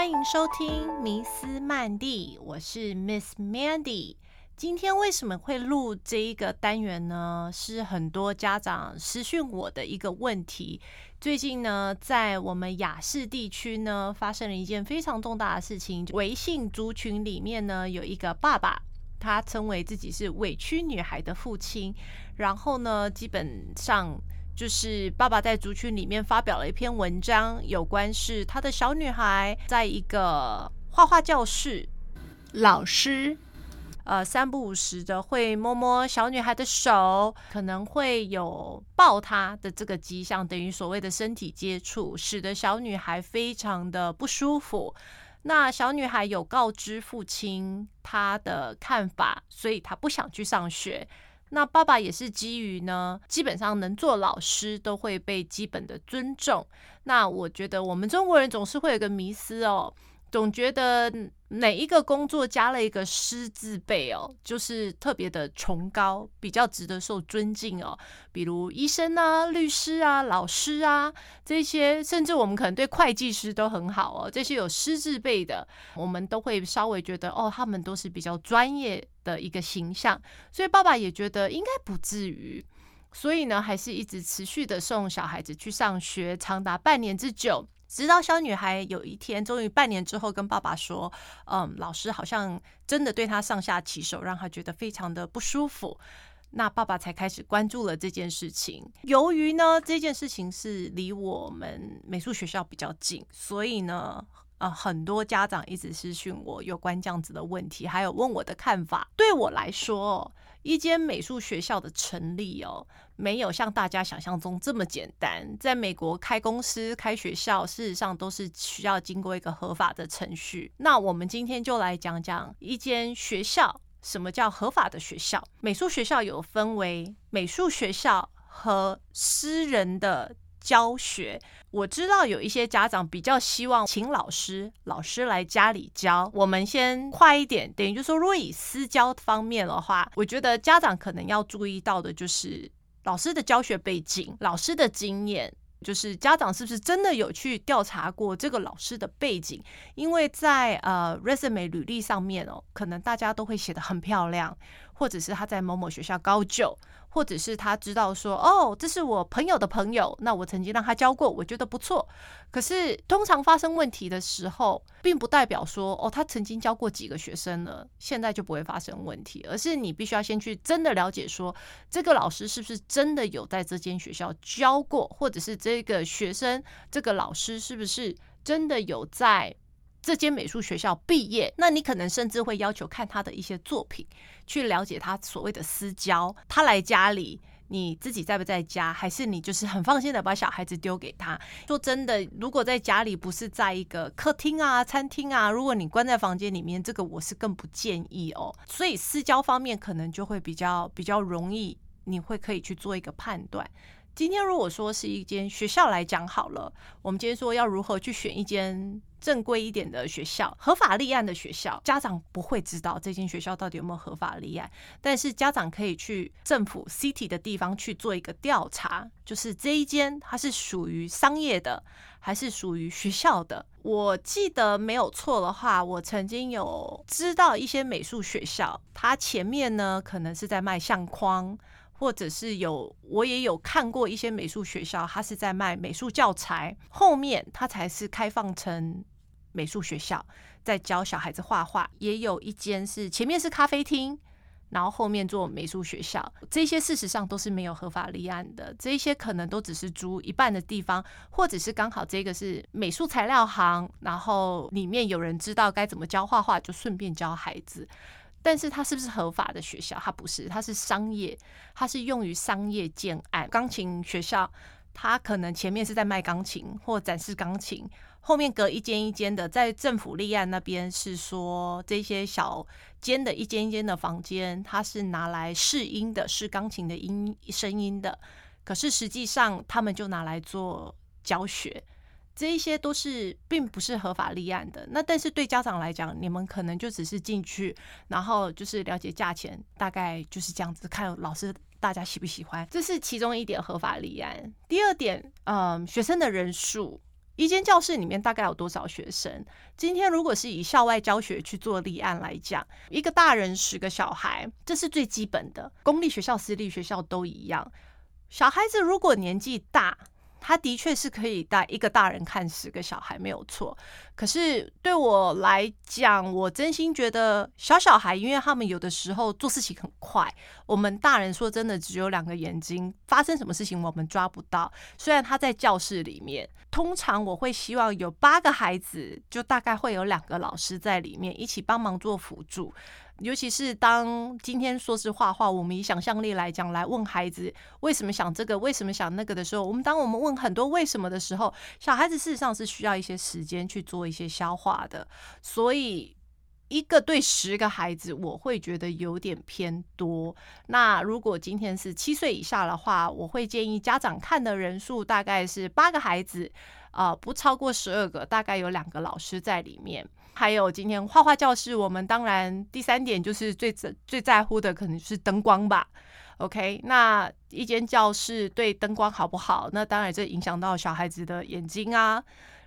欢迎收听《迷思曼蒂》，我是 Miss Mandy。今天为什么会录这一个单元呢？是很多家长私讯我的一个问题。最近呢，在我们雅士地区呢，发生了一件非常重大的事情。微信族群里面呢，有一个爸爸，他称为自己是委屈女孩的父亲，然后呢，基本上。就是爸爸在族群里面发表了一篇文章，有关是他的小女孩在一个画画教室，老师呃三不五时的会摸摸小女孩的手，可能会有抱她的这个迹象，等于所谓的身体接触，使得小女孩非常的不舒服。那小女孩有告知父亲她的看法，所以她不想去上学。那爸爸也是基于呢，基本上能做老师都会被基本的尊重。那我觉得我们中国人总是会有个迷思哦。总觉得哪一个工作加了一个师字辈哦，就是特别的崇高，比较值得受尊敬哦。比如医生啊、律师啊、老师啊这些，甚至我们可能对会计师都很好哦。这些有师字辈的，我们都会稍微觉得哦，他们都是比较专业的一个形象。所以爸爸也觉得应该不至于，所以呢，还是一直持续的送小孩子去上学，长达半年之久。直到小女孩有一天，终于半年之后跟爸爸说：“嗯，老师好像真的对她上下其手，让她觉得非常的不舒服。”那爸爸才开始关注了这件事情。由于呢，这件事情是离我们美术学校比较近，所以呢，呃，很多家长一直私讯我有关这样子的问题，还有问我的看法。对我来说，一间美术学校的成立哦。没有像大家想象中这么简单。在美国开公司、开学校，事实上都是需要经过一个合法的程序。那我们今天就来讲讲一间学校，什么叫合法的学校？美术学校有分为美术学校和私人的教学。我知道有一些家长比较希望请老师，老师来家里教。我们先快一点，等于就说，如果以私教方面的话，我觉得家长可能要注意到的就是。老师的教学背景、老师的经验，就是家长是不是真的有去调查过这个老师的背景？因为在呃 resume 履历上面哦，可能大家都会写的很漂亮，或者是他在某某学校高就。或者是他知道说，哦，这是我朋友的朋友，那我曾经让他教过，我觉得不错。可是通常发生问题的时候，并不代表说，哦，他曾经教过几个学生了，现在就不会发生问题，而是你必须要先去真的了解说，这个老师是不是真的有在这间学校教过，或者是这个学生这个老师是不是真的有在。这间美术学校毕业，那你可能甚至会要求看他的一些作品，去了解他所谓的私交。他来家里，你自己在不在家，还是你就是很放心的把小孩子丢给他？说真的，如果在家里不是在一个客厅啊、餐厅啊，如果你关在房间里面，这个我是更不建议哦。所以私交方面可能就会比较比较容易，你会可以去做一个判断。今天如果说是一间学校来讲好了，我们今天说要如何去选一间正规一点的学校、合法立案的学校，家长不会知道这间学校到底有没有合法立案，但是家长可以去政府 city 的地方去做一个调查，就是这一间它是属于商业的还是属于学校的。我记得没有错的话，我曾经有知道一些美术学校，它前面呢可能是在卖相框。或者是有，我也有看过一些美术学校，他是在卖美术教材，后面他才是开放成美术学校，在教小孩子画画。也有一间是前面是咖啡厅，然后后面做美术学校，这些事实上都是没有合法立案的，这些可能都只是租一半的地方，或者是刚好这个是美术材料行，然后里面有人知道该怎么教画画，就顺便教孩子。但是它是不是合法的学校？它不是，它是商业，它是用于商业建案。钢琴学校，它可能前面是在卖钢琴或展示钢琴，后面隔一间一间的，在政府立案那边是说这些小间的一间一间的房间，它是拿来试音的，试钢琴的音声音的。可是实际上，他们就拿来做教学。这一些都是并不是合法立案的，那但是对家长来讲，你们可能就只是进去，然后就是了解价钱，大概就是这样子，看老师大家喜不喜欢，这是其中一点合法立案。第二点，嗯，学生的人数。一间教室里面大概有多少学生？今天如果是以校外教学去做立案来讲，一个大人十个小孩，这是最基本的。公立学校、私立学校都一样。小孩子如果年纪大，他的确是可以带一个大人看十个小孩，没有错。可是对我来讲，我真心觉得小小孩，因为他们有的时候做事情很快，我们大人说真的只有两个眼睛，发生什么事情我们抓不到。虽然他在教室里面，通常我会希望有八个孩子，就大概会有两个老师在里面一起帮忙做辅助。尤其是当今天说是画画，我们以想象力来讲，来问孩子为什么想这个，为什么想那个的时候，我们当我们问很多为什么的时候，小孩子事实上是需要一些时间去做一些消化的。所以一个对十个孩子，我会觉得有点偏多。那如果今天是七岁以下的话，我会建议家长看的人数大概是八个孩子，啊，不超过十二个，大概有两个老师在里面。还有今天画画教室，我们当然第三点就是最最在乎的可能是灯光吧。OK，那一间教室对灯光好不好？那当然这影响到小孩子的眼睛啊。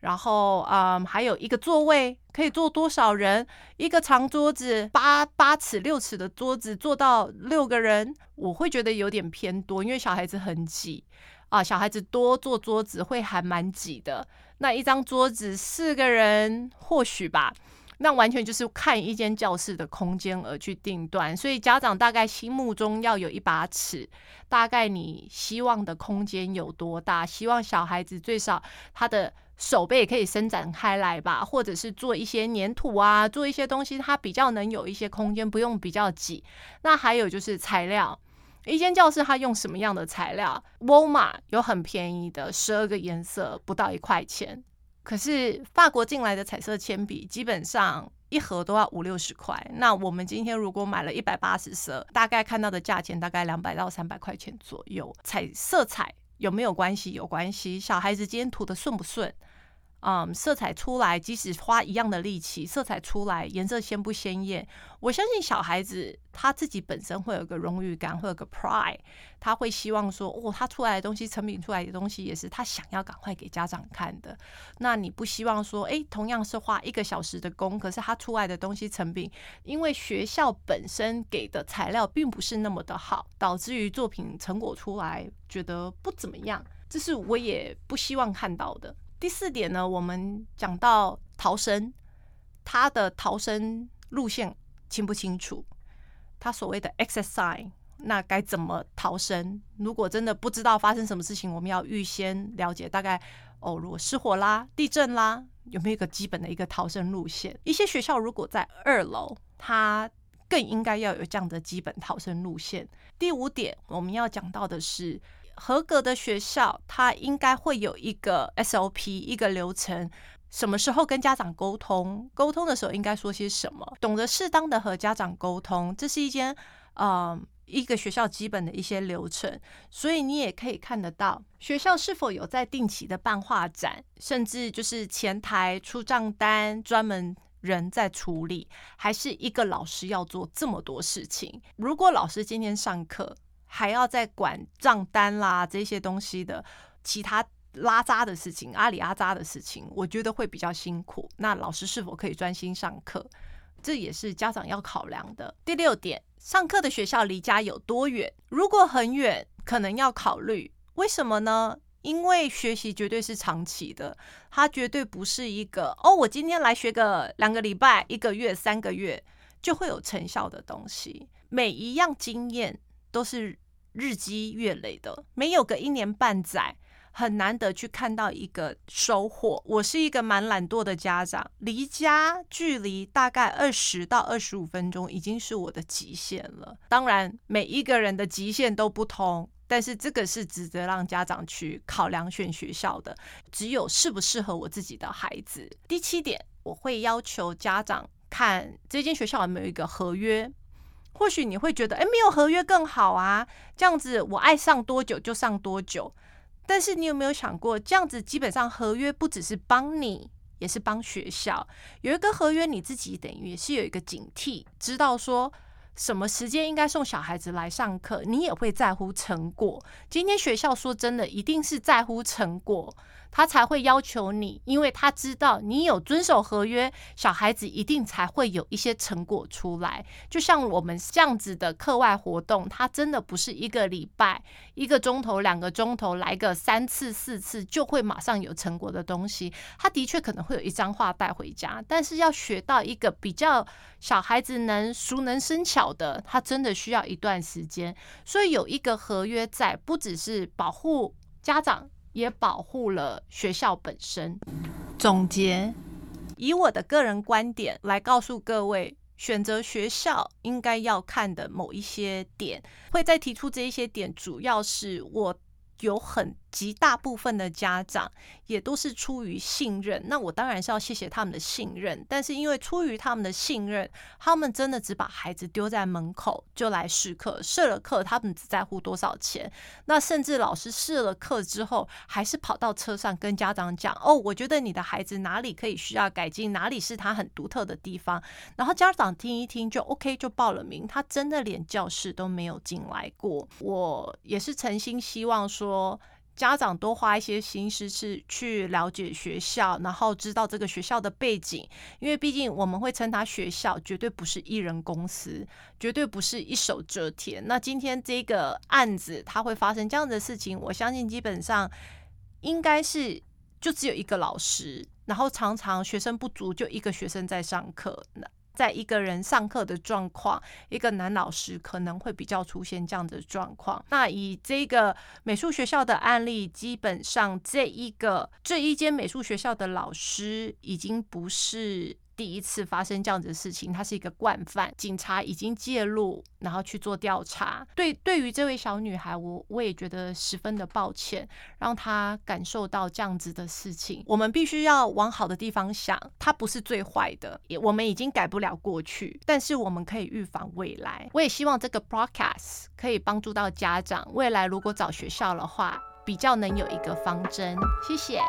然后嗯，还有一个座位可以坐多少人？一个长桌子八八尺六尺的桌子坐到六个人，我会觉得有点偏多，因为小孩子很挤啊。小孩子多坐桌子会还蛮挤的。那一张桌子四个人或许吧，那完全就是看一间教室的空间而去定断。所以家长大概心目中要有一把尺，大概你希望的空间有多大？希望小孩子最少他的手背可以伸展开来吧，或者是做一些粘土啊，做一些东西，它比较能有一些空间，不用比较挤。那还有就是材料。一间教室，它用什么样的材料？沃尔玛有很便宜的，十二个颜色不到一块钱。可是法国进来的彩色铅笔，基本上一盒都要五六十块。那我们今天如果买了一百八十色，大概看到的价钱大概两百到三百块钱左右。彩色彩有没有关系？有关系。小孩子今天涂的顺不顺？嗯，色彩出来，即使花一样的力气，色彩出来，颜色鲜不鲜艳？我相信小孩子他自己本身会有个荣誉感，会有个 pride，他会希望说，哦，他出来的东西，成品出来的东西，也是他想要赶快给家长看的。那你不希望说，哎，同样是花一个小时的工，可是他出来的东西成品，因为学校本身给的材料并不是那么的好，导致于作品成果出来觉得不怎么样，这是我也不希望看到的。第四点呢，我们讲到逃生，他的逃生路线清不清楚？他所谓的 exercise，那该怎么逃生？如果真的不知道发生什么事情，我们要预先了解大概哦，如果失火啦、地震啦，有没有一个基本的一个逃生路线？一些学校如果在二楼，它更应该要有这样的基本逃生路线。第五点，我们要讲到的是。合格的学校，它应该会有一个 SOP，一个流程。什么时候跟家长沟通？沟通的时候应该说些什么？懂得适当的和家长沟通，这是一间呃一个学校基本的一些流程。所以你也可以看得到，学校是否有在定期的办画展，甚至就是前台出账单，专门人在处理，还是一个老师要做这么多事情？如果老师今天上课，还要再管账单啦这些东西的其他拉渣的事情，阿里阿扎的事情，我觉得会比较辛苦。那老师是否可以专心上课，这也是家长要考量的。第六点，上课的学校离家有多远？如果很远，可能要考虑。为什么呢？因为学习绝对是长期的，它绝对不是一个哦，我今天来学个两个礼拜、一个月、三个月就会有成效的东西。每一样经验。都是日积月累的，没有个一年半载，很难得去看到一个收获。我是一个蛮懒惰的家长，离家距离大概二十到二十五分钟，已经是我的极限了。当然，每一个人的极限都不同，但是这个是值得让家长去考量选学校的。只有适不适合我自己的孩子。第七点，我会要求家长看这间学校有没有一个合约。或许你会觉得，哎，没有合约更好啊，这样子我爱上多久就上多久。但是你有没有想过，这样子基本上合约不只是帮你，也是帮学校。有一个合约，你自己等于也是有一个警惕，知道说什么时间应该送小孩子来上课，你也会在乎成果。今天学校说真的，一定是在乎成果。他才会要求你，因为他知道你有遵守合约，小孩子一定才会有一些成果出来。就像我们这样子的课外活动，它真的不是一个礼拜、一个钟头、两个钟头来个三次、四次就会马上有成果的东西。他的确可能会有一张画带回家，但是要学到一个比较小孩子能熟能生巧的，他真的需要一段时间。所以有一个合约在，不只是保护家长。也保护了学校本身。总结，以我的个人观点来告诉各位，选择学校应该要看的某一些点，会再提出这一些点，主要是我有很。极大部分的家长也都是出于信任，那我当然是要谢谢他们的信任。但是因为出于他们的信任，他们真的只把孩子丢在门口就来试课，试了课他们只在乎多少钱。那甚至老师试了课之后，还是跑到车上跟家长讲：“哦，我觉得你的孩子哪里可以需要改进，哪里是他很独特的地方。”然后家长听一听就 OK 就报了名，他真的连教室都没有进来过。我也是诚心希望说。家长多花一些心思去去了解学校，然后知道这个学校的背景，因为毕竟我们会称它学校，绝对不是一人公司，绝对不是一手遮天。那今天这个案子它会发生这样的事情，我相信基本上应该是就只有一个老师，然后常常学生不足，就一个学生在上课。在一个人上课的状况，一个男老师可能会比较出现这样的状况。那以这个美术学校的案例，基本上这一个这一间美术学校的老师已经不是。第一次发生这样子的事情，他是一个惯犯，警察已经介入，然后去做调查。对，对于这位小女孩，我我也觉得十分的抱歉，让她感受到这样子的事情。我们必须要往好的地方想，她不是最坏的，也我们已经改不了过去，但是我们可以预防未来。我也希望这个 broadcast 可以帮助到家长，未来如果找学校的话，比较能有一个方针。谢谢。